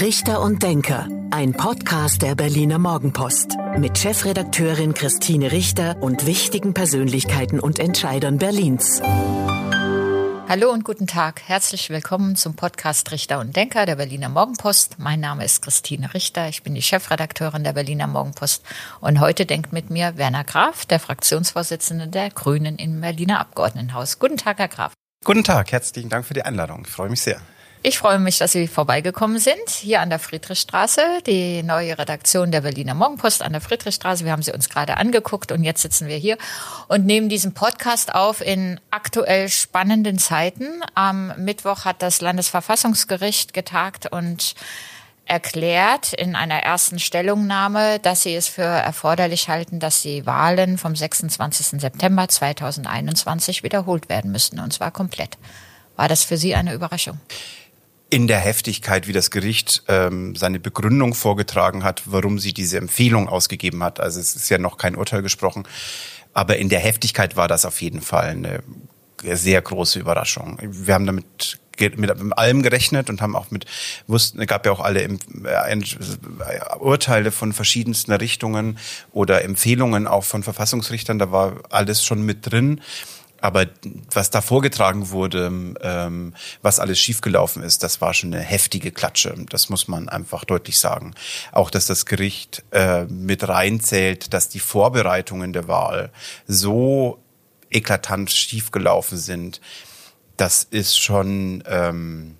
Richter und Denker, ein Podcast der Berliner Morgenpost mit Chefredakteurin Christine Richter und wichtigen Persönlichkeiten und Entscheidern Berlins. Hallo und guten Tag. Herzlich willkommen zum Podcast Richter und Denker der Berliner Morgenpost. Mein Name ist Christine Richter. Ich bin die Chefredakteurin der Berliner Morgenpost. Und heute denkt mit mir Werner Graf, der Fraktionsvorsitzende der Grünen im Berliner Abgeordnetenhaus. Guten Tag, Herr Graf. Guten Tag. Herzlichen Dank für die Einladung. Ich freue mich sehr. Ich freue mich, dass Sie vorbeigekommen sind, hier an der Friedrichstraße, die neue Redaktion der Berliner Morgenpost an der Friedrichstraße. Wir haben sie uns gerade angeguckt und jetzt sitzen wir hier und nehmen diesen Podcast auf in aktuell spannenden Zeiten. Am Mittwoch hat das Landesverfassungsgericht getagt und erklärt in einer ersten Stellungnahme, dass sie es für erforderlich halten, dass die Wahlen vom 26. September 2021 wiederholt werden müssten, und zwar komplett. War das für Sie eine Überraschung? In der Heftigkeit, wie das Gericht ähm, seine Begründung vorgetragen hat, warum sie diese Empfehlung ausgegeben hat. Also es ist ja noch kein Urteil gesprochen, aber in der Heftigkeit war das auf jeden Fall eine sehr große Überraschung. Wir haben damit mit allem gerechnet und haben auch mit wussten, gab ja auch alle äh, Urteile von verschiedensten Richtungen oder Empfehlungen auch von Verfassungsrichtern, da war alles schon mit drin. Aber was da vorgetragen wurde, ähm, was alles schiefgelaufen ist, das war schon eine heftige Klatsche. Das muss man einfach deutlich sagen. Auch, dass das Gericht äh, mit reinzählt, dass die Vorbereitungen der Wahl so eklatant schiefgelaufen sind, das ist schon... Ähm,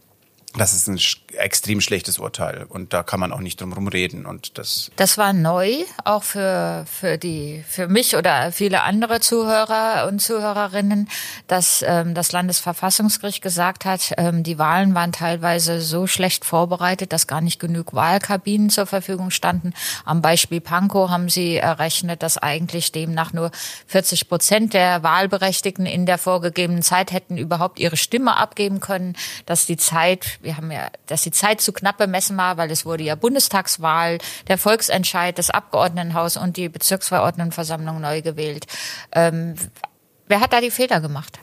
das ist ein extrem schlechtes Urteil und da kann man auch nicht drum reden und das. Das war neu, auch für, für die, für mich oder viele andere Zuhörer und Zuhörerinnen, dass ähm, das Landesverfassungsgericht gesagt hat, ähm, die Wahlen waren teilweise so schlecht vorbereitet, dass gar nicht genug Wahlkabinen zur Verfügung standen. Am Beispiel Pankow haben sie errechnet, dass eigentlich demnach nur 40 Prozent der Wahlberechtigten in der vorgegebenen Zeit hätten überhaupt ihre Stimme abgeben können, dass die Zeit wir haben ja, dass die Zeit zu knapp bemessen war, weil es wurde ja Bundestagswahl, der Volksentscheid, das Abgeordnetenhaus und die Bezirksverordnetenversammlung neu gewählt. Ähm, wer hat da die Fehler gemacht?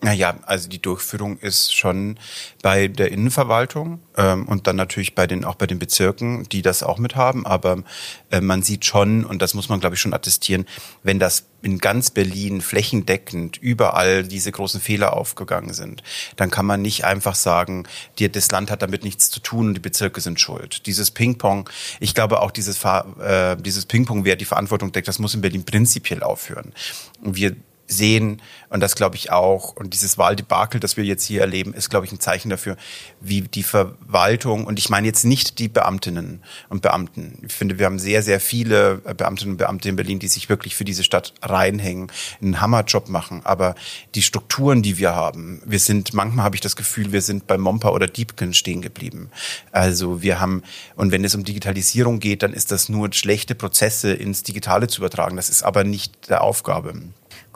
Naja, also die Durchführung ist schon bei der Innenverwaltung ähm, und dann natürlich bei den auch bei den Bezirken, die das auch mit haben. Aber äh, man sieht schon und das muss man glaube ich schon attestieren, wenn das in ganz Berlin flächendeckend überall diese großen Fehler aufgegangen sind, dann kann man nicht einfach sagen, die, das Land hat damit nichts zu tun und die Bezirke sind schuld. Dieses Ping-Pong, ich glaube auch dieses, äh, dieses Ping-Pong, wer die Verantwortung deckt, das muss in Berlin prinzipiell aufhören. Wir sehen, und das glaube ich auch, und dieses Wahldebakel, das wir jetzt hier erleben, ist, glaube ich, ein Zeichen dafür, wie die Verwaltung, und ich meine jetzt nicht die Beamtinnen und Beamten. Ich finde, wir haben sehr, sehr viele Beamtinnen und Beamte in Berlin, die sich wirklich für diese Stadt reinhängen, einen Hammerjob machen. Aber die Strukturen, die wir haben, wir sind, manchmal habe ich das Gefühl, wir sind bei Mompa oder Diebken stehen geblieben. Also wir haben, und wenn es um Digitalisierung geht, dann ist das nur schlechte Prozesse ins Digitale zu übertragen. Das ist aber nicht der Aufgabe.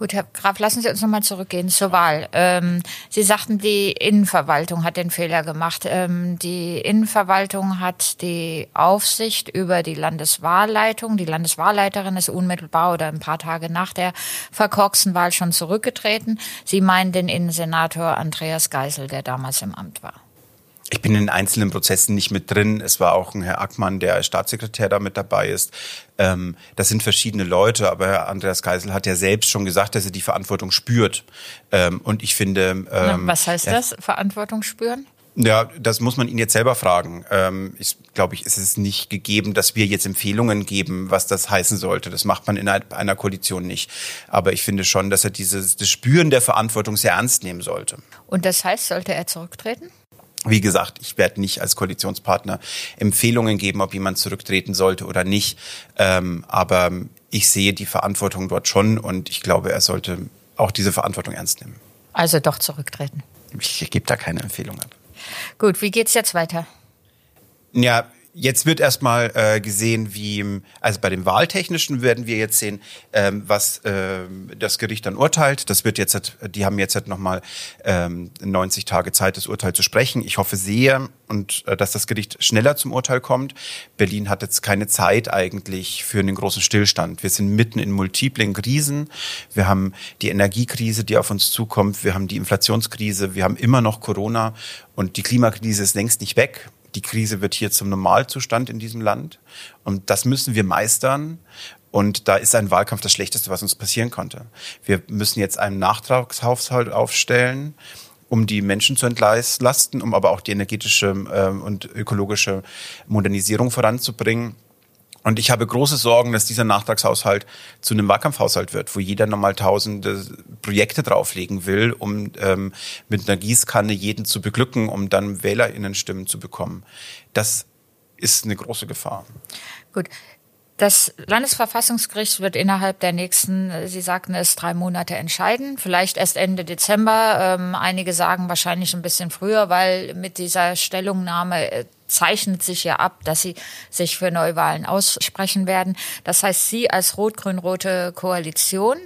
Gut, Herr Graf, lassen Sie uns nochmal zurückgehen zur Wahl. Ähm, Sie sagten, die Innenverwaltung hat den Fehler gemacht. Ähm, die Innenverwaltung hat die Aufsicht über die Landeswahlleitung. Die Landeswahlleiterin ist unmittelbar oder ein paar Tage nach der verkorksten Wahl schon zurückgetreten. Sie meinen den Innensenator Andreas Geisel, der damals im Amt war. Ich bin in einzelnen Prozessen nicht mit drin. Es war auch ein Herr Ackmann, der als Staatssekretär da mit dabei ist. Ähm, das sind verschiedene Leute, aber Herr Andreas Geisel hat ja selbst schon gesagt, dass er die Verantwortung spürt. Ähm, und ich finde. Ähm, Na, was heißt ja, das? Verantwortung spüren? Ja, das muss man ihn jetzt selber fragen. Ähm, ich glaube, ich, ist es nicht gegeben, dass wir jetzt Empfehlungen geben, was das heißen sollte. Das macht man innerhalb einer Koalition nicht. Aber ich finde schon, dass er dieses das Spüren der Verantwortung sehr ernst nehmen sollte. Und das heißt, sollte er zurücktreten? Wie gesagt, ich werde nicht als Koalitionspartner Empfehlungen geben, ob jemand zurücktreten sollte oder nicht. Ähm, aber ich sehe die Verantwortung dort schon und ich glaube, er sollte auch diese Verantwortung ernst nehmen. Also doch zurücktreten. Ich, gebe da keine Empfehlung ab. Gut, wie geht's jetzt weiter? Ja, Jetzt wird erstmal äh, gesehen, wie, also bei dem Wahltechnischen werden wir jetzt sehen, ähm, was äh, das Gericht dann urteilt. Das wird jetzt, die haben jetzt halt nochmal ähm, 90 Tage Zeit, das Urteil zu sprechen. Ich hoffe sehr, und äh, dass das Gericht schneller zum Urteil kommt. Berlin hat jetzt keine Zeit eigentlich für einen großen Stillstand. Wir sind mitten in multiplen Krisen. Wir haben die Energiekrise, die auf uns zukommt. Wir haben die Inflationskrise. Wir haben immer noch Corona und die Klimakrise ist längst nicht weg Die Krise wird hier zum Normalzustand in diesem Land. Und das müssen wir meistern. Und da ist ein Wahlkampf das Schlechteste, was uns passieren konnte. Wir müssen jetzt einen Nachtragshaushalt aufstellen, um die Menschen zu entlasten, um aber auch die energetische äh, und ökologische Modernisierung voranzubringen. Und ich habe große Sorgen, dass dieser Nachtragshaushalt zu einem Wahlkampfhaushalt wird, wo jeder nochmal tausende Projekte drauflegen will, um ähm, mit einer Gießkanne jeden zu beglücken, um dann WählerInnen-Stimmen zu bekommen. Das ist eine große Gefahr. Gut. Das Landesverfassungsgericht wird innerhalb der nächsten, Sie sagten es, drei Monate entscheiden. Vielleicht erst Ende Dezember. Ähm, einige sagen wahrscheinlich ein bisschen früher, weil mit dieser Stellungnahme äh, zeichnet sich ja ab, dass sie sich für Neuwahlen aussprechen werden. Das heißt, Sie als rot-grün-rote Koalition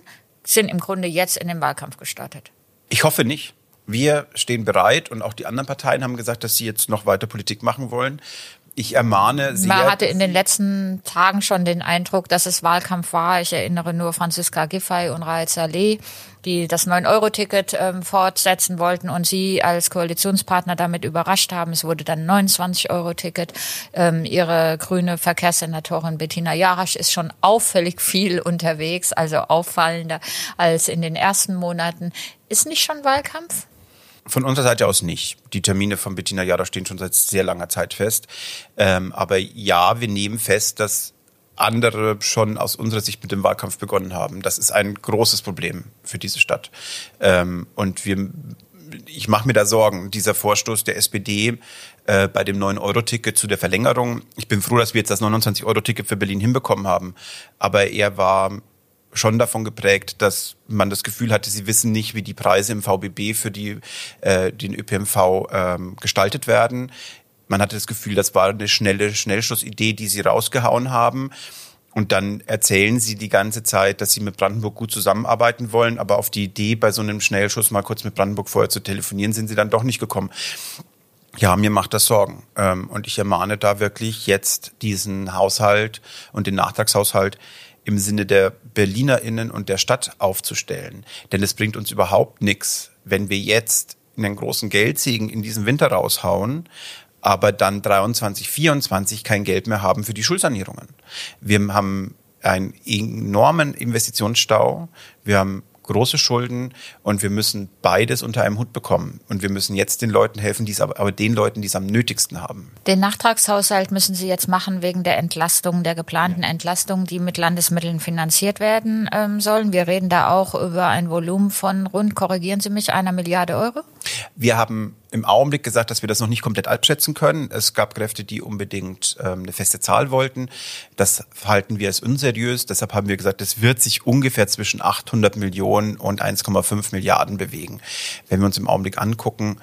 sind im Grunde jetzt in den Wahlkampf gestartet. Ich hoffe nicht. Wir stehen bereit und auch die anderen Parteien haben gesagt, dass sie jetzt noch weiter Politik machen wollen ich ermahne Sie. Man hatte in den letzten Tagen schon den Eindruck, dass es Wahlkampf war. Ich erinnere nur Franziska Giffey und Raed Saleh, die das 9-Euro-Ticket ähm, fortsetzen wollten und Sie als Koalitionspartner damit überrascht haben. Es wurde dann 29-Euro-Ticket. Ähm, ihre grüne Verkehrssenatorin Bettina Jarasch ist schon auffällig viel unterwegs, also auffallender als in den ersten Monaten. Ist nicht schon Wahlkampf? Von unserer Seite aus nicht. Die Termine von Bettina Jada stehen schon seit sehr langer Zeit fest. Ähm, aber ja, wir nehmen fest, dass andere schon aus unserer Sicht mit dem Wahlkampf begonnen haben. Das ist ein großes Problem für diese Stadt. Ähm, und wir, ich mache mir da Sorgen. Dieser Vorstoß der SPD äh, bei dem 9-Euro-Ticket zu der Verlängerung. Ich bin froh, dass wir jetzt das 29-Euro-Ticket für Berlin hinbekommen haben. Aber er war schon davon geprägt, dass man das Gefühl hatte, sie wissen nicht, wie die Preise im VBB für die, äh, den ÖPNV ähm, gestaltet werden. Man hatte das Gefühl, das war eine schnelle Schnellschussidee, die sie rausgehauen haben. Und dann erzählen sie die ganze Zeit, dass sie mit Brandenburg gut zusammenarbeiten wollen, aber auf die Idee, bei so einem Schnellschuss mal kurz mit Brandenburg vorher zu telefonieren, sind sie dann doch nicht gekommen. Ja, mir macht das Sorgen. Ähm, und ich ermahne da wirklich jetzt diesen Haushalt und den Nachtragshaushalt im Sinne der BerlinerInnen und der Stadt aufzustellen. Denn es bringt uns überhaupt nichts, wenn wir jetzt einen großen Geldsegen in diesem Winter raushauen, aber dann 23, 24 kein Geld mehr haben für die Schulsanierungen. Wir haben einen enormen Investitionsstau. Wir haben große Schulden und wir müssen beides unter einem Hut bekommen. Und wir müssen jetzt den Leuten helfen, die es aber, aber den Leuten, die es am nötigsten haben. Den Nachtragshaushalt müssen Sie jetzt machen wegen der Entlastung, der geplanten ja. Entlastung, die mit Landesmitteln finanziert werden ähm, sollen. Wir reden da auch über ein Volumen von rund, korrigieren Sie mich, einer Milliarde Euro? Wir haben im Augenblick gesagt, dass wir das noch nicht komplett abschätzen können. Es gab Kräfte, die unbedingt ähm, eine feste Zahl wollten. Das halten wir als unseriös. Deshalb haben wir gesagt, es wird sich ungefähr zwischen 800 Millionen und 1,5 Milliarden bewegen. Wenn wir uns im Augenblick angucken,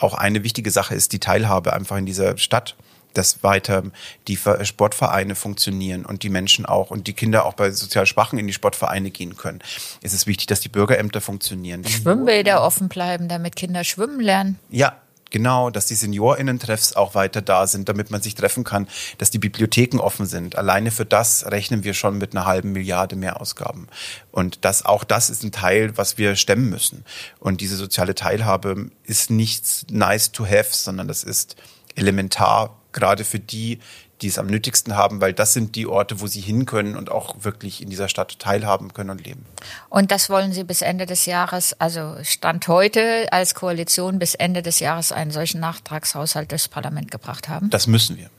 auch eine wichtige Sache ist die Teilhabe einfach in dieser Stadt dass weiter die Sportvereine funktionieren und die Menschen auch und die Kinder auch bei sozial Schwachen in die Sportvereine gehen können. Es ist wichtig, dass die Bürgerämter funktionieren. Schwimmbäder offen bleiben, damit Kinder schwimmen lernen. Ja, Genau, dass die SeniorInnen-Treffs auch weiter da sind, damit man sich treffen kann, dass die Bibliotheken offen sind. Alleine für das rechnen wir schon mit einer halben Milliarde mehr Ausgaben. Und das, auch das ist ein Teil, was wir stemmen müssen. Und diese soziale Teilhabe ist nichts nice to have, sondern das ist elementar gerade für die, die es am nötigsten haben, weil das sind die Orte, wo sie hin können und auch wirklich in dieser Stadt teilhaben können und leben. Und das wollen Sie bis Ende des Jahres, also Stand heute als Koalition bis Ende des Jahres einen solchen Nachtragshaushalt durchs Parlament gebracht haben? Das müssen wir.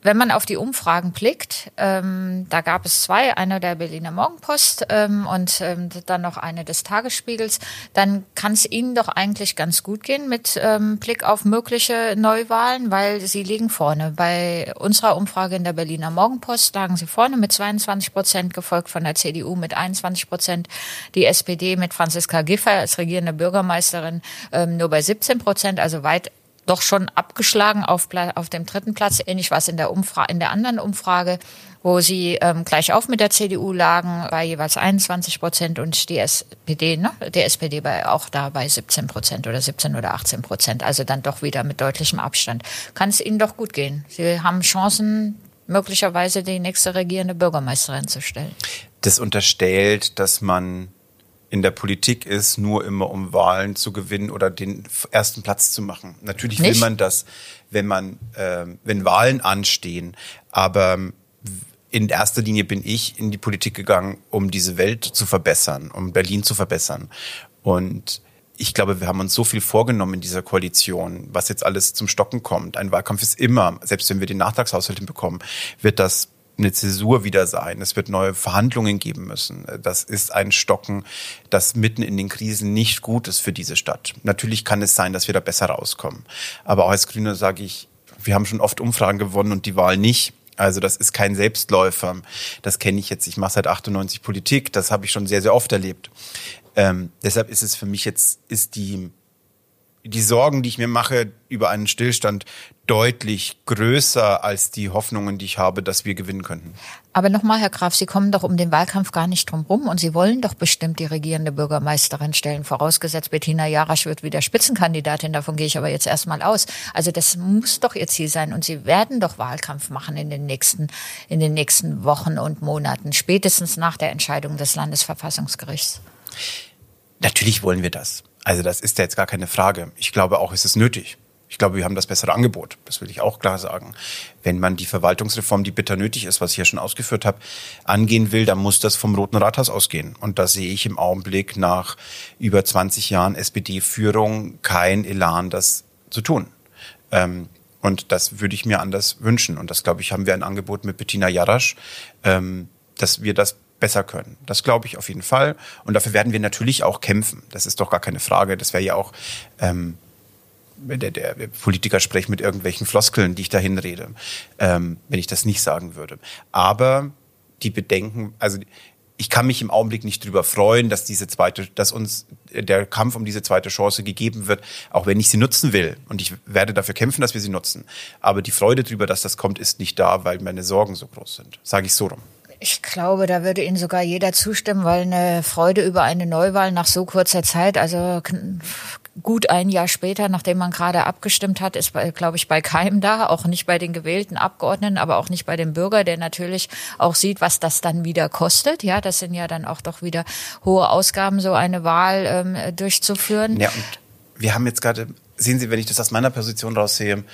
Wenn man auf die Umfragen blickt, ähm, da gab es zwei, eine der Berliner Morgenpost ähm, und ähm, dann noch eine des Tagesspiegels, dann kann es Ihnen doch eigentlich ganz gut gehen mit ähm, Blick auf mögliche Neuwahlen, weil Sie liegen vorne. Bei unserer Umfrage in der Berliner Morgenpost lagen Sie vorne mit 22 Prozent, gefolgt von der CDU mit 21 Prozent, die SPD mit Franziska Giffey als regierende Bürgermeisterin ähm, nur bei 17 Prozent, also weit doch schon abgeschlagen auf, auf dem dritten Platz. Ähnlich was in der Umfrage, in der anderen Umfrage, wo sie ähm, gleich auf mit der CDU lagen, bei jeweils 21 Prozent und die SPD, ne, der SPD bei, auch da bei 17 Prozent oder 17 oder 18 Prozent. Also dann doch wieder mit deutlichem Abstand. Kann es Ihnen doch gut gehen. Sie haben Chancen, möglicherweise die nächste regierende Bürgermeisterin zu stellen. Das unterstellt, dass man in der Politik ist, nur immer um Wahlen zu gewinnen oder den ersten Platz zu machen. Natürlich will Nicht? man das. wenn man, äh, wenn Wahlen anstehen. Aber in erster Linie bin ich in die Politik gegangen, um diese Welt zu verbessern, um Berlin zu verbessern. Und ich glaube, wir haben uns so viel vorgenommen in dieser Koalition, was jetzt alles zum Stocken kommt. Ein Wahlkampf ist immer, selbst wenn wir den Nachtragshaushalt hinbekommen, wird das eine Zäsur wieder sein. Es wird neue Verhandlungen geben müssen. Das ist ein Stocken, das mitten in den Krisen nicht gut ist für diese Stadt. Natürlich kann es sein, dass wir da besser rauskommen. Aber auch als Grüne sage ich, wir haben schon oft Umfragen gewonnen und die Wahl nicht. Also das ist kein Selbstläufer. Das kenne ich jetzt. Ich mache seit 98 Politik. Das habe ich schon sehr, sehr oft erlebt. Ähm, deshalb ist es für mich jetzt, ist die die Sorgen, die ich mir mache über einen Stillstand, deutlich größer als die Hoffnungen, die ich habe, dass wir gewinnen könnten. Aber nochmal, Herr Graf, Sie kommen doch um den Wahlkampf gar nicht drum rum und Sie wollen doch bestimmt die regierende Bürgermeisterin stellen, vorausgesetzt Bettina Jarasch wird wieder Spitzenkandidatin, davon gehe ich aber jetzt erstmal aus. Also das muss doch Ihr Ziel sein und Sie werden doch Wahlkampf machen in den nächsten, in den nächsten Wochen und Monaten, spätestens nach der Entscheidung des Landesverfassungsgerichts. Natürlich wollen wir das. Also das ist ja jetzt gar keine Frage. Ich glaube auch, es ist nötig. Ich glaube, wir haben das bessere Angebot. Das will ich auch klar sagen. Wenn man die Verwaltungsreform, die bitter nötig ist, was ich ja schon ausgeführt habe, angehen will, dann muss das vom Roten Rathaus ausgehen. Und da sehe ich im Augenblick nach über 20 Jahren SPD-Führung kein Elan, das zu tun. Ähm, und das würde ich mir anders wünschen. Und das, glaube ich, haben wir ein Angebot mit Bettina Jarasch, ähm, dass wir das besser können. Das glaube ich auf jeden Fall. Und dafür werden wir natürlich auch kämpfen. Das ist doch gar keine Frage. Das wäre ja auch ähm, der, der Politiker spricht mit irgendwelchen Floskeln, die ich dahin rede, ähm, wenn ich das nicht sagen würde. Aber die Bedenken, also ich kann mich im Augenblick nicht drüber freuen, dass diese zweite, dass uns der Kampf um diese zweite Chance gegeben wird, auch wenn ich sie nutzen will. Und ich werde dafür kämpfen, dass wir sie nutzen. Aber die Freude darüber, dass das kommt, ist nicht da, weil meine Sorgen so groß sind. Sage ich so rum. Ich glaube, da würde Ihnen sogar jeder zustimmen, weil eine Freude über eine Neuwahl nach so kurzer Zeit, also gut ein Jahr später, nachdem man gerade abgestimmt hat, ist, glaube ich, bei keinem da, auch nicht bei den gewählten Abgeordneten, aber auch nicht bei dem Bürger, der natürlich auch sieht, was das dann wieder kostet. Ja, das sind ja dann auch doch wieder hohe Ausgaben, so eine Wahl ähm, durchzuführen. Ja, und wir haben jetzt gerade, sehen Sie, wenn ich das aus meiner Position raussehe,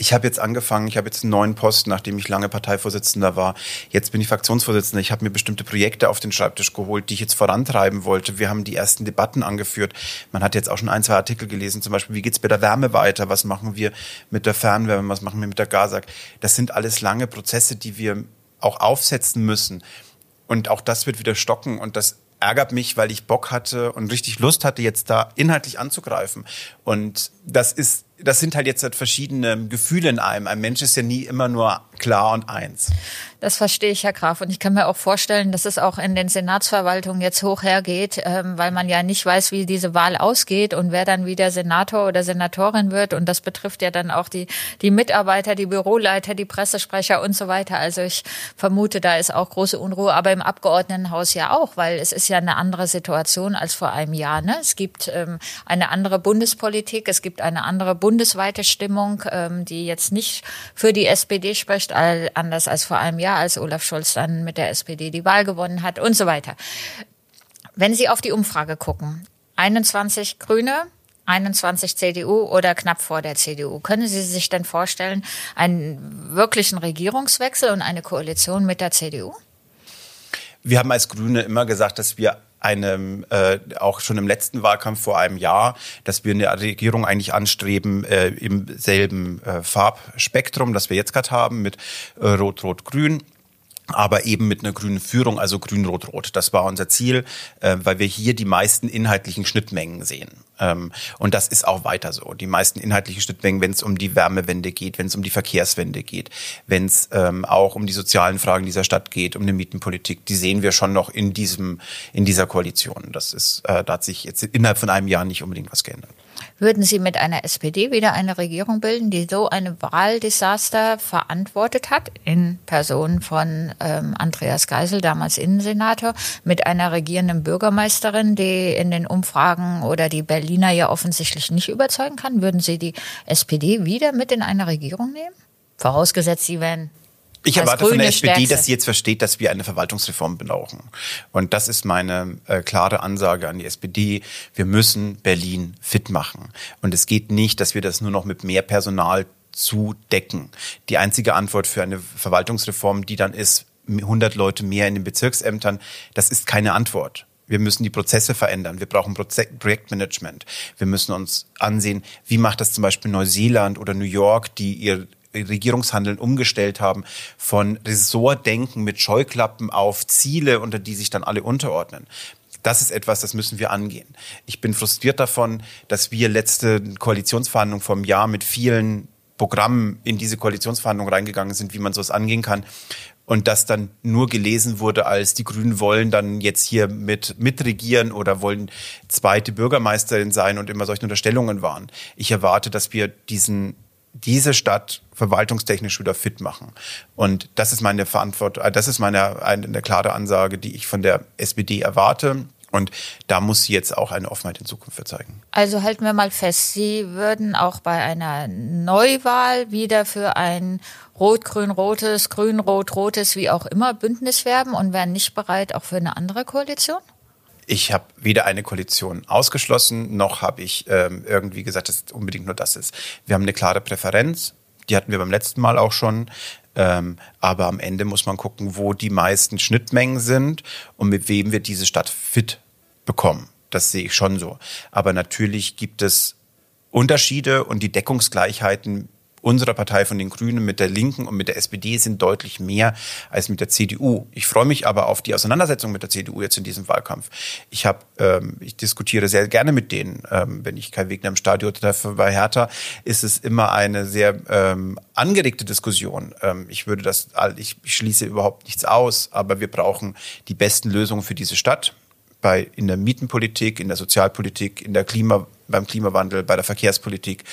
ich habe jetzt angefangen, ich habe jetzt einen neuen Posten, nachdem ich lange Parteivorsitzender war. Jetzt bin ich Fraktionsvorsitzender. Ich habe mir bestimmte Projekte auf den Schreibtisch geholt, die ich jetzt vorantreiben wollte. Wir haben die ersten Debatten angeführt. Man hat jetzt auch schon ein, zwei Artikel gelesen, zum Beispiel, wie geht's bei der Wärme weiter? Was machen wir mit der Fernwärme? Was machen wir mit der Gasak? Das sind alles lange Prozesse, die wir auch aufsetzen müssen. Und auch das wird wieder stocken und das ärgert mich, weil ich Bock hatte und richtig Lust hatte, jetzt da inhaltlich anzugreifen. Und das ist das sind halt jetzt halt verschiedene Gefühle in einem. Ein Mensch ist ja nie immer nur klar und eins. Das verstehe ich, Herr Graf. Und ich kann mir auch vorstellen, dass es auch in den Senatsverwaltungen jetzt hoch hergeht, ähm, weil man ja nicht weiß, wie diese Wahl ausgeht und wer dann wieder Senator oder Senatorin wird. Und das betrifft ja dann auch die, die Mitarbeiter, die Büroleiter, die Pressesprecher und so weiter. Also ich vermute, da ist auch große Unruhe, aber im Abgeordnetenhaus ja auch, weil es ist ja eine andere Situation als vor einem Jahr. Ne? Es gibt ähm, eine andere Bundespolitik, es gibt eine andere bundesweite Stimmung, ähm, die jetzt nicht für die SPD spricht, anders als vor einem Jahr ja, als Olaf Scholz dann mit der SPD die Wahl gewonnen hat und so weiter. Wenn Sie auf die Umfrage gucken, 21 Grüne, 21 CDU oder knapp vor der CDU. Können Sie sich denn vorstellen, einen wirklichen Regierungswechsel und eine Koalition mit der CDU? Wir haben als Grüne immer gesagt, dass wir einem äh, auch schon im letzten Wahlkampf vor einem Jahr, dass wir eine Regierung eigentlich anstreben äh, im selben äh, Farbspektrum, das wir jetzt gerade haben mit äh, Rot-Rot-Grün aber eben mit einer grünen Führung, also grün-rot-rot. Das war unser Ziel, äh, weil wir hier die meisten inhaltlichen Schnittmengen sehen. Ähm, und das ist auch weiter so. Die meisten inhaltlichen Schnittmengen, wenn es um die Wärmewende geht, wenn es um die Verkehrswende geht, wenn es ähm, auch um die sozialen Fragen dieser Stadt geht, um eine Mietenpolitik, die sehen wir schon noch in diesem in dieser Koalition. Das ist, äh, da hat sich jetzt innerhalb von einem Jahr nicht unbedingt was geändert. Würden Sie mit einer SPD wieder eine Regierung bilden, die so eine Wahldesaster verantwortet hat, in Person von ähm, Andreas Geisel, damals Innensenator, mit einer regierenden Bürgermeisterin, die in den Umfragen oder die Berliner ja offensichtlich nicht überzeugen kann? Würden Sie die SPD wieder mit in eine Regierung nehmen? Vorausgesetzt, Sie wären ich erwarte von der SPD, Stärkste. dass sie jetzt versteht, dass wir eine Verwaltungsreform brauchen. Und das ist meine äh, klare Ansage an die SPD. Wir müssen Berlin fit machen. Und es geht nicht, dass wir das nur noch mit mehr Personal zu decken. Die einzige Antwort für eine Verwaltungsreform, die dann ist, 100 Leute mehr in den Bezirksämtern, das ist keine Antwort. Wir müssen die Prozesse verändern. Wir brauchen Projektmanagement. Wir müssen uns ansehen, wie macht das zum Beispiel Neuseeland oder New York, die ihr Regierungshandeln umgestellt haben von Ressortdenken mit Scheuklappen auf Ziele, unter die sich dann alle unterordnen. Das ist etwas, das müssen wir angehen. Ich bin frustriert davon, dass wir letzte Koalitionsverhandlungen vom Jahr mit vielen Programmen in diese Koalitionsverhandlungen reingegangen sind, wie man sowas angehen kann. Und das dann nur gelesen wurde, als die Grünen wollen dann jetzt hier mit mitregieren oder wollen zweite Bürgermeisterin sein und immer solche Unterstellungen waren. Ich erwarte, dass wir diesen diese Stadt verwaltungstechnisch wieder fit machen. Und das ist meine Verantwortung, äh, das ist meine eine, klare Ansage, die ich von der SPD erwarte. Und da muss sie jetzt auch eine Offenheit in Zukunft zeigen. Also halten wir mal fest, Sie würden auch bei einer Neuwahl wieder für ein rot-grün-rotes, grün-rot-rotes, wie auch immer Bündnis werben und wären nicht bereit auch für eine andere Koalition? Ich habe weder eine Koalition ausgeschlossen, noch habe ich ähm, irgendwie gesagt, dass es unbedingt nur das ist. Wir haben eine klare Präferenz, die hatten wir beim letzten Mal auch schon. Ähm, aber am Ende muss man gucken, wo die meisten Schnittmengen sind und mit wem wir diese Stadt fit bekommen. Das sehe ich schon so. Aber natürlich gibt es Unterschiede und die Deckungsgleichheiten unserer Partei von den Grünen mit der Linken und mit der SPD sind deutlich mehr als mit der CDU. Ich freue mich aber auf die Auseinandersetzung mit der CDU jetzt in diesem Wahlkampf. Ich habe, ähm, ich diskutiere sehr gerne mit denen. Ähm, wenn ich Kai Wegner im Stadion treffe bei Hertha, ist es immer eine sehr ähm, angeregte Diskussion. Ähm, ich würde das, ich schließe überhaupt nichts aus, aber wir brauchen die besten Lösungen für diese Stadt bei, in der Mietenpolitik, in der Sozialpolitik, in der Klima, beim Klimawandel, bei der Verkehrspolitik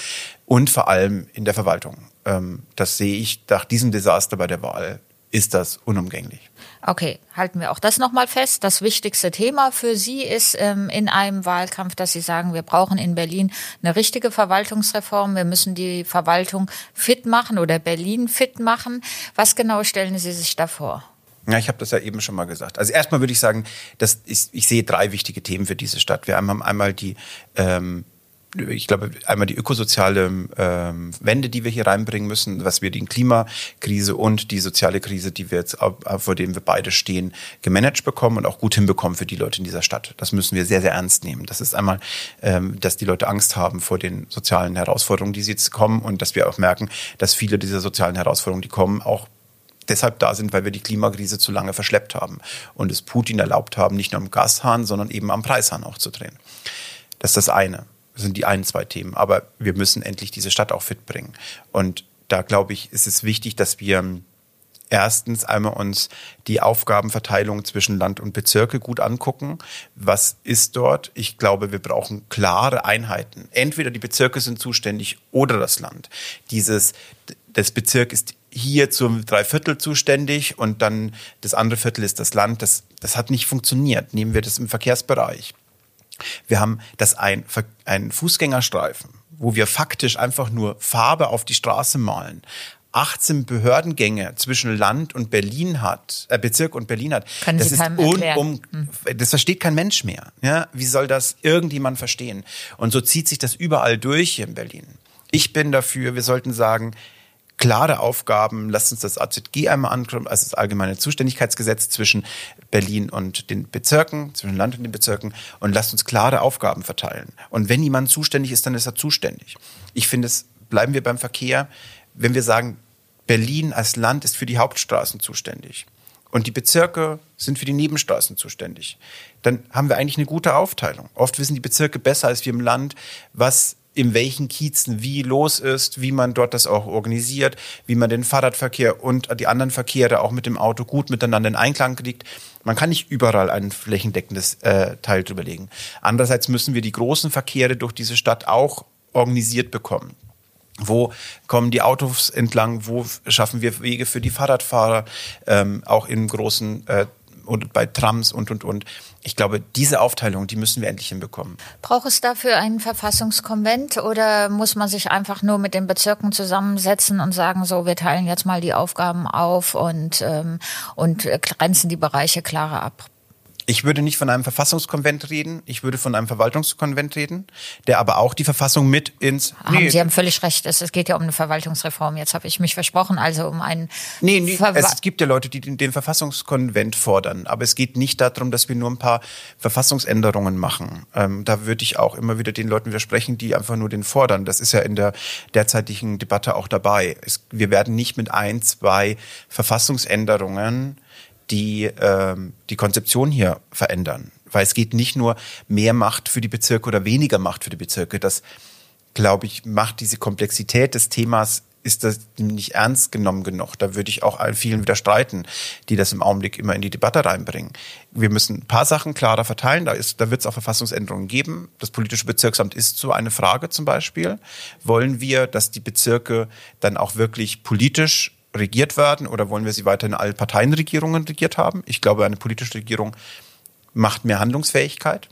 und vor allem in der Verwaltung. Ähm, das sehe ich nach diesem Desaster bei der Wahl ist das unumgänglich. Okay, halten wir auch das nochmal fest. Das wichtigste Thema für Sie ist ähm, in einem Wahlkampf, dass Sie sagen, wir brauchen in Berlin eine richtige Verwaltungsreform. Wir müssen die Verwaltung fit machen oder Berlin fit machen. Was genau stellen Sie sich da vor? Ja, ich habe das ja eben schon mal gesagt. Also erstmal würde ich sagen, dass ich, ich sehe drei wichtige Themen für diese Stadt. Wir haben einmal die ähm, ich glaube, einmal die ökosoziale ähm, Wende, die wir hier reinbringen müssen, was wir die Klimakrise und die soziale Krise, die wir jetzt, vor denen wir beide stehen, gemanagt bekommen und auch gut hinbekommen für die Leute in dieser Stadt. Das müssen wir sehr, sehr ernst nehmen. Das ist einmal, ähm, dass die Leute Angst haben vor den sozialen Herausforderungen, die sie jetzt kommen und dass wir auch merken, dass viele dieser sozialen Herausforderungen, die kommen, auch deshalb da sind, weil wir die Klimakrise zu lange verschleppt haben und es Putin erlaubt haben, nicht nur am Gashahn, sondern eben am Preishahn auch zu drehen. Das ist das eine. Das sind die ein, zwei Themen. Aber wir müssen endlich diese Stadt auch fit bringen. Und da glaube ich, ist es wichtig, dass wir erstens einmal uns die Aufgabenverteilung zwischen Land und Bezirke gut angucken. Was ist dort? Ich glaube, wir brauchen klare Einheiten. Entweder die Bezirke sind zuständig oder das Land. Dieses, das Bezirk ist hier zum Dreiviertel zuständig und dann das andere Viertel ist das Land. Das, das hat nicht funktioniert. Nehmen wir das im Verkehrsbereich. Wir haben das ein, ein Fußgängerstreifen, wo wir faktisch einfach nur Farbe auf die Straße malen. 18 Behördengänge zwischen Land und Berlin hat, äh, Bezirk und Berlin hat. Können das Sie ist un, um, hm. das versteht kein Mensch mehr. Ja, wie soll das irgendjemand verstehen? Und so zieht sich das überall durch hier in Berlin. Ich bin dafür, wir sollten sagen, klare Aufgaben. Lasst uns das AZG einmal anschauen, also das allgemeine Zuständigkeitsgesetz zwischen Berlin und den Bezirken, zwischen Land und den Bezirken und lasst uns klare Aufgaben verteilen. Und wenn jemand zuständig ist, dann ist er zuständig. Ich finde es, bleiben wir beim Verkehr, wenn wir sagen, Berlin als Land ist für die Hauptstraßen zuständig und die Bezirke sind für die Nebenstraßen zuständig, dann haben wir eigentlich eine gute Aufteilung. Oft wissen die Bezirke besser als wir im Land, was in welchen Kiezen wie los ist, wie man dort das auch organisiert, wie man den Fahrradverkehr und die anderen Verkehre auch mit dem Auto gut miteinander in Einklang kriegt. Man kann nicht überall ein flächendeckendes äh, Teil drüber legen. Andererseits müssen wir die großen Verkehre durch diese Stadt auch organisiert bekommen. Wo kommen die Autos entlang? Wo schaffen wir Wege für die Fahrradfahrer? Ähm, auch in großen äh, und bei Trams und und und. Ich glaube, diese Aufteilung, die müssen wir endlich hinbekommen. Braucht es dafür einen Verfassungskonvent oder muss man sich einfach nur mit den Bezirken zusammensetzen und sagen, so, wir teilen jetzt mal die Aufgaben auf und, ähm, und grenzen die Bereiche klarer ab? Ich würde nicht von einem Verfassungskonvent reden, ich würde von einem Verwaltungskonvent reden, der aber auch die Verfassung mit ins. Haben nee, Sie haben völlig recht. Es, es, geht ja um eine Verwaltungsreform. Jetzt habe ich mich versprochen, also um einen. Nee, nee es gibt ja Leute, die den, den, Verfassungskonvent fordern, aber es geht nicht darum, dass wir nur ein paar Verfassungsänderungen machen. Ähm, da würde ich auch immer wieder den Leuten widersprechen, die einfach nur den fordern. Das ist ja in der derzeitigen Debatte auch dabei. Es, wir werden nicht mit ein, zwei Verfassungsänderungen die ähm, die Konzeption hier verändern. Weil es geht nicht nur mehr Macht für die Bezirke oder weniger Macht für die Bezirke. Das, glaube ich, macht diese Komplexität des Themas ist das nicht ernst genommen genug. Da würde ich auch allen vielen widerstreiten, die das im Augenblick immer in die Debatte reinbringen. Wir müssen ein paar Sachen klarer verteilen. Da, ist, da wird es auch Verfassungsänderungen geben. Das politische Bezirksamt ist so eine Frage zum Beispiel. Wollen wir, dass die Bezirke dann auch wirklich politisch regiert werden oder wollen wir sie weiter in alle Parteienregierungen regiert haben? Ich glaube, eine politische Regierung macht mehr Handlungsfähigkeit.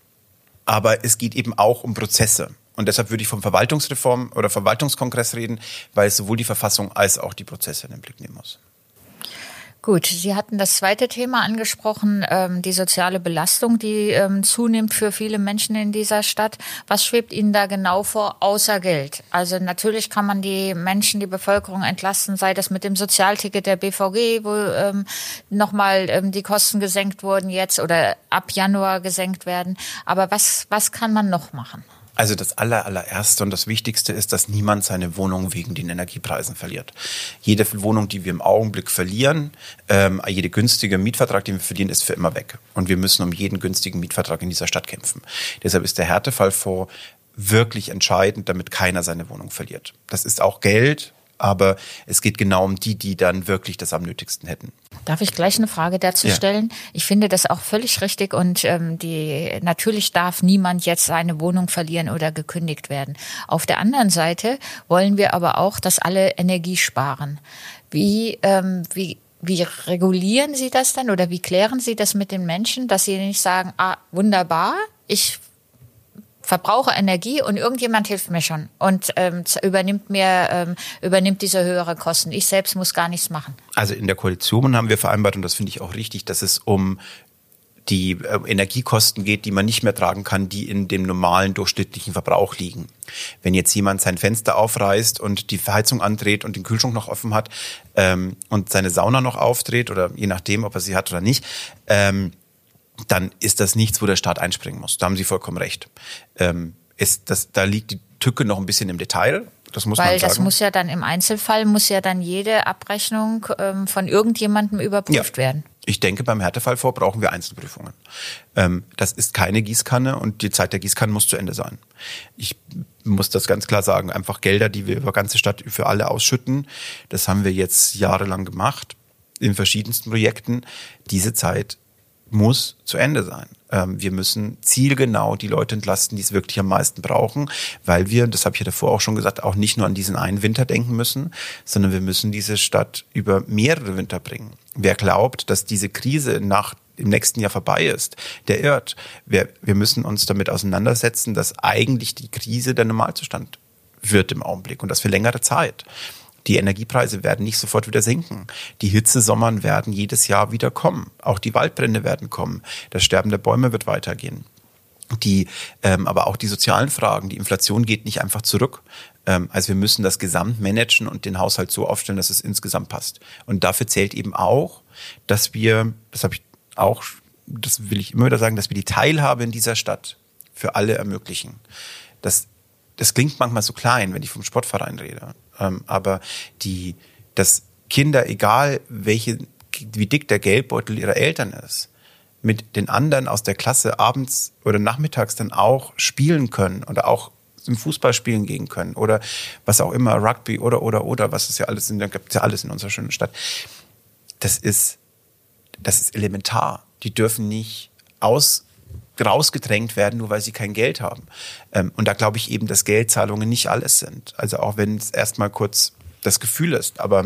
Aber es geht eben auch um Prozesse. Und deshalb würde ich vom Verwaltungsreform oder Verwaltungskongress reden, weil es sowohl die Verfassung als auch die Prozesse in den Blick nehmen muss. Gut, Sie hatten das zweite Thema angesprochen, ähm, die soziale Belastung, die ähm, zunimmt für viele Menschen in dieser Stadt. Was schwebt Ihnen da genau vor, außer Geld? Also natürlich kann man die Menschen, die Bevölkerung entlasten, sei das mit dem Sozialticket der BVG, wo ähm, nochmal ähm, die Kosten gesenkt wurden jetzt oder ab Januar gesenkt werden. Aber was, was kann man noch machen? Also das aller, allererste und das Wichtigste ist, dass niemand seine Wohnung wegen den Energiepreisen verliert. Jede Wohnung, die wir im Augenblick verlieren, ähm, jede günstige Mietvertrag, den wir verlieren, ist für immer weg. Und wir müssen um jeden günstigen Mietvertrag in dieser Stadt kämpfen. Deshalb ist der Härtefallfonds wirklich entscheidend, damit keiner seine Wohnung verliert. Das ist auch Geld, aber es geht genau um die, die dann wirklich das am nötigsten hätten. Darf ich gleich eine Frage dazu ja. stellen? Ich finde das auch völlig richtig und ähm, die natürlich darf niemand jetzt seine Wohnung verlieren oder gekündigt werden. Auf der anderen Seite wollen wir aber auch, dass alle Energie sparen. Wie ähm, wie wie regulieren Sie das dann oder wie klären Sie das mit den Menschen, dass sie nicht sagen, ah, wunderbar, ich verbrauche Energie und irgendjemand hilft mir schon und ähm, übernimmt mir ähm, übernimmt diese höhere Kosten. Ich selbst muss gar nichts machen. Also in der Koalition haben wir vereinbart und das finde ich auch richtig, dass es um die äh, Energiekosten geht, die man nicht mehr tragen kann, die in dem normalen durchschnittlichen Verbrauch liegen. Wenn jetzt jemand sein Fenster aufreißt und die Verheizung andreht und den Kühlschrank noch offen hat ähm, und seine Sauna noch aufdreht oder je nachdem, ob er sie hat oder nicht, ähm, dann ist das nichts, wo der Staat einspringen muss. Da haben Sie vollkommen recht. Ähm, ist das, da liegt die Tücke noch ein bisschen im Detail. Das muss Weil man sagen. das muss ja dann im Einzelfall, muss ja dann jede Abrechnung ähm, von irgendjemandem überprüft ja. werden. Ich denke, beim Härtefallfonds brauchen wir Einzelprüfungen. Ähm, das ist keine Gießkanne und die Zeit der Gießkanne muss zu Ende sein. Ich muss das ganz klar sagen. Einfach Gelder, die wir über ganze Stadt für alle ausschütten, das haben wir jetzt jahrelang gemacht in verschiedensten Projekten. Diese Zeit muss zu Ende sein. Ähm, wir müssen zielgenau die Leute entlasten, die es wirklich am meisten brauchen, weil wir, das habe ich ja davor auch schon gesagt, auch nicht nur an diesen einen Winter denken müssen, sondern wir müssen diese Stadt über mehrere Winter bringen. Wer glaubt, dass diese Krise nach im nächsten Jahr vorbei ist, der irrt. Wir, wir müssen uns damit auseinandersetzen, dass eigentlich die Krise der Normalzustand wird im Augenblick und das für längere Zeit. Die Energiepreise werden nicht sofort wieder sinken. Die Hitzesommern werden jedes Jahr wieder kommen. Auch die Waldbrände werden kommen. Das Sterben der Bäume wird weitergehen. Die, ähm, aber auch die sozialen Fragen. Die Inflation geht nicht einfach zurück. Ähm, also wir müssen das Gesamt managen und den Haushalt so aufstellen, dass es insgesamt passt. Und dafür zählt eben auch, dass wir, das habe ich auch, das will ich immer wieder sagen, dass wir die Teilhabe in dieser Stadt für alle ermöglichen. Das, das klingt manchmal so klein, wenn ich vom Sportverein rede. Ähm, aber die, dass Kinder, egal welche, wie dick der Geldbeutel ihrer Eltern ist, mit den anderen aus der Klasse abends oder nachmittags dann auch spielen können oder auch im Fußball spielen gehen können oder was auch immer, Rugby oder, oder, oder, was es ja alles da gibt ja alles in unserer schönen Stadt. Das ist, das ist elementar. Die dürfen nicht aus, rausgedrängt werden, nur weil sie kein Geld haben. Ähm, und da glaube ich eben, dass Geldzahlungen nicht alles sind. Also auch wenn es erstmal kurz das Gefühl ist, aber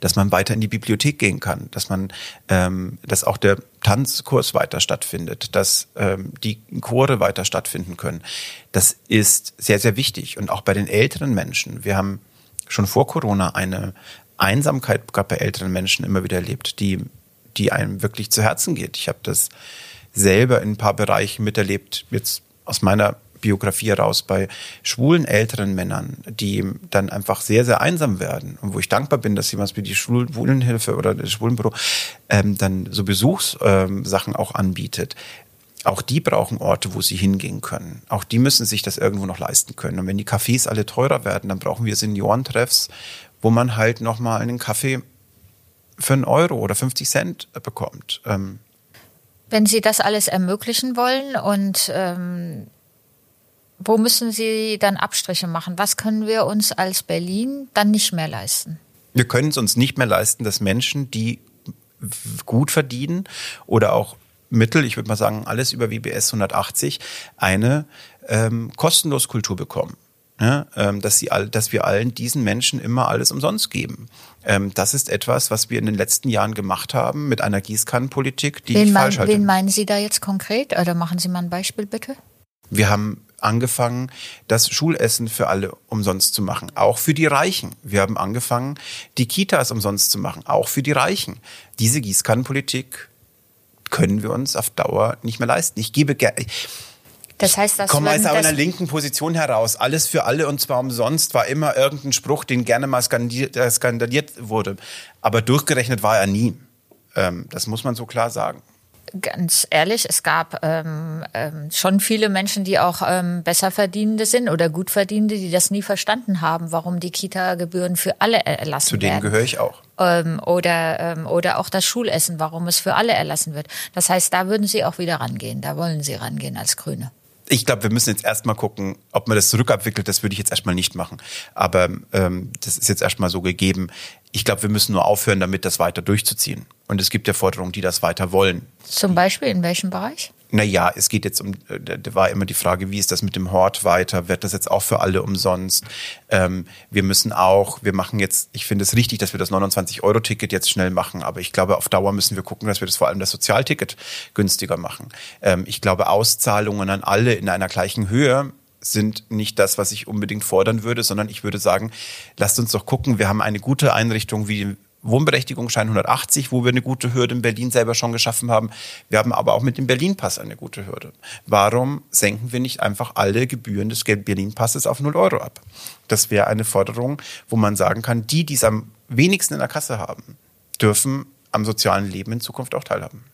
dass man weiter in die Bibliothek gehen kann, dass man, ähm, dass auch der Tanzkurs weiter stattfindet, dass ähm, die Chore weiter stattfinden können. Das ist sehr, sehr wichtig. Und auch bei den älteren Menschen. Wir haben schon vor Corona eine Einsamkeit gerade bei älteren Menschen immer wieder erlebt, die die einem wirklich zu Herzen geht. Ich habe das selber in ein paar Bereichen miterlebt, jetzt aus meiner Biografie heraus bei schwulen älteren Männern, die dann einfach sehr, sehr einsam werden und wo ich dankbar bin, dass jemand wie die Schwulenhilfe oder das Schwulenbüro ähm, dann so Besuchssachen ähm, auch anbietet. Auch die brauchen Orte, wo sie hingehen können. Auch die müssen sich das irgendwo noch leisten können. Und wenn die Cafés alle teurer werden, dann brauchen wir Seniorentreffs, wo man halt nochmal einen Kaffee für einen Euro oder 50 Cent bekommt. Ähm, wenn Sie das alles ermöglichen wollen und ähm, wo müssen Sie dann Abstriche machen? Was können wir uns als Berlin dann nicht mehr leisten? Wir können es uns nicht mehr leisten, dass Menschen, die gut verdienen oder auch Mittel, ich würde mal sagen, alles über WBS 180, eine ähm, kostenlos Kultur bekommen. Ja, ähm, dass, sie all, dass wir allen diesen Menschen immer alles umsonst geben. Ähm, das ist etwas, was wir in den letzten Jahren gemacht haben mit einer Gießkannenpolitik, die wen ich falsch halte. Wen meinen Sie da jetzt konkret? Oder machen Sie mal ein Beispiel bitte? Wir haben angefangen, das Schulessen für alle umsonst zu machen, auch für die Reichen. Wir haben angefangen, die Kitas umsonst zu machen, auch für die Reichen. Diese Gießkannenpolitik können wir uns auf Dauer nicht mehr leisten. Ich gebe gerne. Das heißt, das Komm aus einer linken Position heraus. Alles für alle und zwar umsonst war immer irgendein Spruch, den gerne mal äh, skandaliert wurde. Aber durchgerechnet war er nie. Ähm, das muss man so klar sagen ganz ehrlich, es gab ähm, ähm, schon viele Menschen, die auch ähm, besser verdienende sind oder gut verdienende, die das nie verstanden haben, warum die Kita-Gebühren für alle erlassen werden. Zu denen gehöre ich auch. Ähm, oder, ähm, oder auch das Schulessen, warum es für alle erlassen wird. Das heißt, da würden Sie auch wieder rangehen. Da wollen Sie rangehen als Grüne ich glaube, wir müssen jetzt erstmal gucken, ob man das zurückabwickelt. Das würde ich jetzt erstmal nicht machen. Aber ähm, das ist jetzt erstmal so gegeben. Ich glaube, wir müssen nur aufhören, damit das weiter durchzuziehen. Und es gibt ja Forderungen, die das weiter wollen. Zum Beispiel in welchem Bereich? Naja, es geht jetzt um, äh, da war immer die Frage, wie ist das mit dem Hort weiter? Wird das jetzt auch für alle umsonst? Ähm, wir müssen auch, wir machen jetzt, ich finde es richtig, dass wir das 29-Euro-Ticket jetzt schnell machen, aber ich glaube, auf Dauer müssen wir gucken, dass wir das vor allem das Sozialticket günstiger machen. Ähm, ich glaube, Auszahlungen an alle in einer gleichen Höhe sind nicht das, was ich unbedingt fordern würde, sondern ich würde sagen, lasst uns doch gucken, wir haben eine gute Einrichtung wie Wohnberechtigungsschein 180, wo wir eine gute Hürde in Berlin selber schon geschaffen haben. Wir haben aber auch mit dem Berlin-Pass eine gute Hürde. Warum senken wir nicht einfach alle Gebühren des Berlin-Passes auf 0 Euro ab? Das wäre eine Forderung, wo man sagen kann, die, die es am wenigsten in der Kasse haben, dürfen am sozialen Leben in Zukunft auch teilhaben.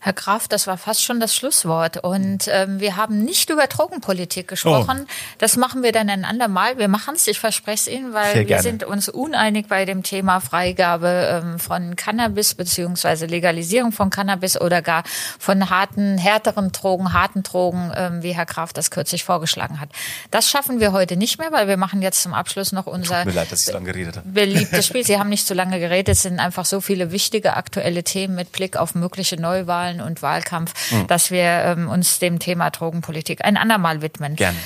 Herr Graf, das war fast schon das Schlusswort. Und ähm, wir haben nicht über Drogenpolitik gesprochen. Oh. Das machen wir dann ein andermal. Wir machen es, ich verspreche es Ihnen, weil wir sind uns uneinig bei dem Thema Freigabe ähm, von Cannabis beziehungsweise Legalisierung von Cannabis oder gar von harten, härteren Drogen, harten Drogen, ähm, wie Herr Graf das kürzlich vorgeschlagen hat. Das schaffen wir heute nicht mehr, weil wir machen jetzt zum Abschluss noch unser Tut mir leid, dass ich so lange geredet habe. beliebtes Spiel. Sie haben nicht zu lange geredet. Es sind einfach so viele wichtige aktuelle Themen mit Blick auf mögliche Neuwahlen Wahlen und Wahlkampf, mhm. dass wir ähm, uns dem Thema Drogenpolitik ein andermal widmen. Gerne.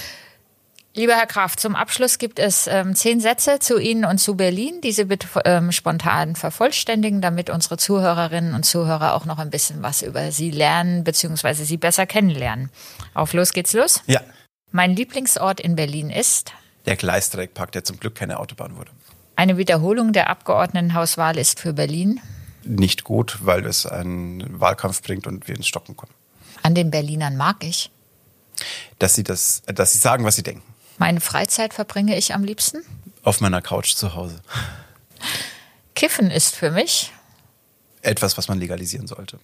Lieber Herr Graf, zum Abschluss gibt es ähm, zehn Sätze zu Ihnen und zu Berlin, die Sie bitte ähm, spontan vervollständigen, damit unsere Zuhörerinnen und Zuhörer auch noch ein bisschen was über Sie lernen bzw. Sie besser kennenlernen. Auf los geht's los? Ja. Mein Lieblingsort in Berlin ist? Der Gleisdreieckpark, der zum Glück keine Autobahn wurde. Eine Wiederholung der Abgeordnetenhauswahl ist für Berlin? Nicht gut, weil es einen Wahlkampf bringt und wir ins Stocken kommen. An den Berlinern mag ich. Dass sie das, dass sie sagen, was sie denken. Meine Freizeit verbringe ich am liebsten? Auf meiner Couch zu Hause. Kiffen ist für mich etwas, was man legalisieren sollte.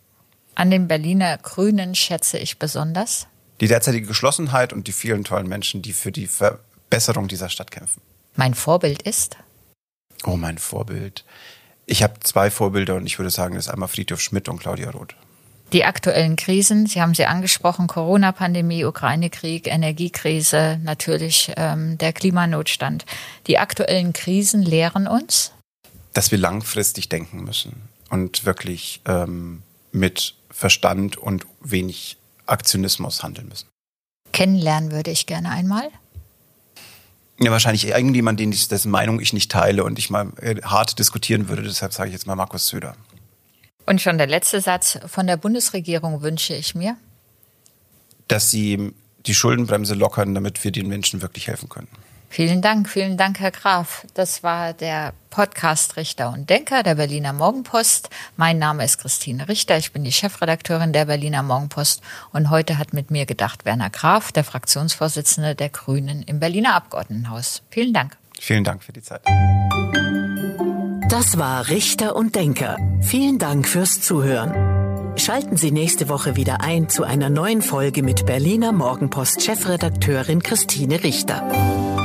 An den Berliner Grünen schätze ich besonders die derzeitige Geschlossenheit und die vielen tollen Menschen, die für die Verbesserung dieser Stadt kämpfen. Mein Vorbild ist? Oh, mein Vorbild. Ich habe zwei Vorbilder und ich würde sagen, das ist einmal Friedhof Schmidt und Claudia Roth. Die aktuellen Krisen, Sie haben sie angesprochen, Corona-Pandemie, Ukraine-Krieg, Energiekrise, natürlich ähm, der Klimanotstand. Die aktuellen Krisen lehren uns? Dass wir langfristig denken müssen und wirklich ähm, mit Verstand und wenig Aktionismus handeln müssen. Kennenlernen würde ich gerne einmal. Ja, wahrscheinlich irgendjemand, den ich, dessen Meinung ich nicht teile und ich mal äh, hart diskutieren würde. Deshalb sage ich jetzt mal Markus Söder. Und schon der letzte Satz. Von der Bundesregierung wünsche ich mir? Dass sie die Schuldenbremse lockern, damit wir den Menschen wirklich helfen können. Vielen Dank, vielen Dank, Herr Graf. Das war der Podcast Richter und Denker der Berliner Morgenpost. Mein Name ist Christine Richter. Ich bin die Chefredakteurin der Berliner Morgenpost. Und heute hat mit mir gedacht Werner Graf, der Fraktionsvorsitzende der Grünen im Berliner Abgeordnetenhaus. Vielen Dank. Vielen Dank für die Zeit. Das war Richter und Denker. Vielen Dank fürs Zuhören. Schalten Sie nächste Woche wieder ein zu einer neuen Folge mit Berliner Morgenpost Chefredakteurin Christine Richter.